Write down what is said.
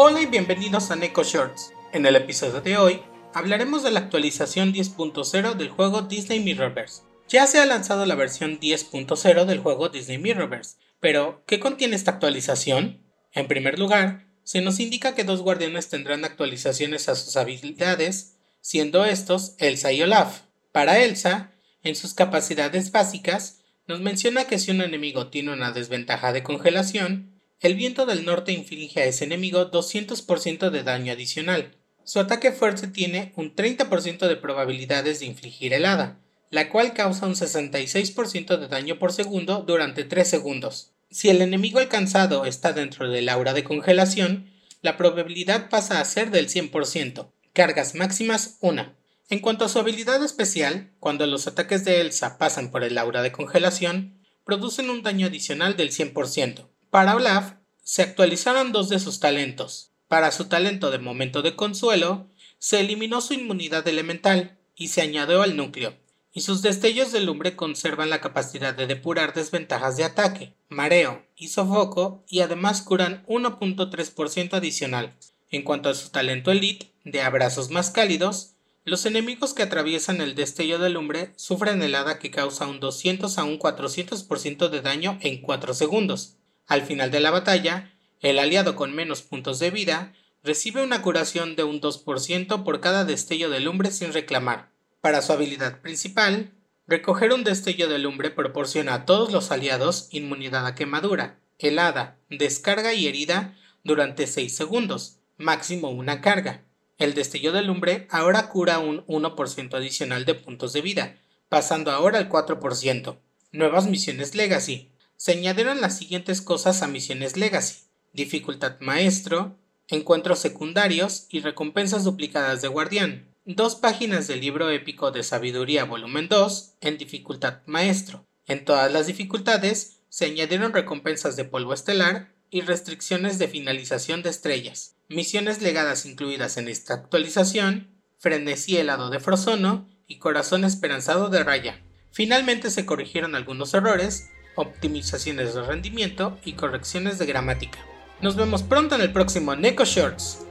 Hola y bienvenidos a Neko Shorts. En el episodio de hoy hablaremos de la actualización 10.0 del juego Disney Mirrorverse. Ya se ha lanzado la versión 10.0 del juego Disney Mirrorverse, pero ¿qué contiene esta actualización? En primer lugar, se nos indica que dos guardianes tendrán actualizaciones a sus habilidades, siendo estos Elsa y Olaf. Para Elsa, en sus capacidades básicas, nos menciona que si un enemigo tiene una desventaja de congelación, el viento del norte inflige a ese enemigo 200% de daño adicional. Su ataque fuerte tiene un 30% de probabilidades de infligir helada, la cual causa un 66% de daño por segundo durante 3 segundos. Si el enemigo alcanzado está dentro del aura de congelación, la probabilidad pasa a ser del 100%. Cargas máximas 1. En cuanto a su habilidad especial, cuando los ataques de Elsa pasan por el aura de congelación, producen un daño adicional del 100%. Para Olaf, se actualizaron dos de sus talentos. Para su talento de momento de consuelo, se eliminó su inmunidad elemental y se añadió al núcleo, y sus destellos de lumbre conservan la capacidad de depurar desventajas de ataque, mareo y sofoco y además curan 1.3% adicional. En cuanto a su talento elite de abrazos más cálidos, los enemigos que atraviesan el destello de lumbre sufren helada que causa un 200 a un 400% de daño en 4 segundos. Al final de la batalla, el aliado con menos puntos de vida recibe una curación de un 2% por cada destello de lumbre sin reclamar. Para su habilidad principal, recoger un destello de lumbre proporciona a todos los aliados inmunidad a quemadura, helada, descarga y herida durante 6 segundos, máximo una carga. El destello de lumbre ahora cura un 1% adicional de puntos de vida, pasando ahora al 4%. Nuevas misiones Legacy se añadieron las siguientes cosas a Misiones Legacy: dificultad maestro, encuentros secundarios y recompensas duplicadas de guardián. Dos páginas del libro épico de sabiduría volumen 2 en dificultad maestro. En todas las dificultades se añadieron recompensas de polvo estelar y restricciones de finalización de estrellas. Misiones legadas incluidas en esta actualización, frenesí helado de Frozono y corazón esperanzado de Raya. Finalmente se corrigieron algunos errores optimizaciones de rendimiento y correcciones de gramática. Nos vemos pronto en el próximo Neko Shorts.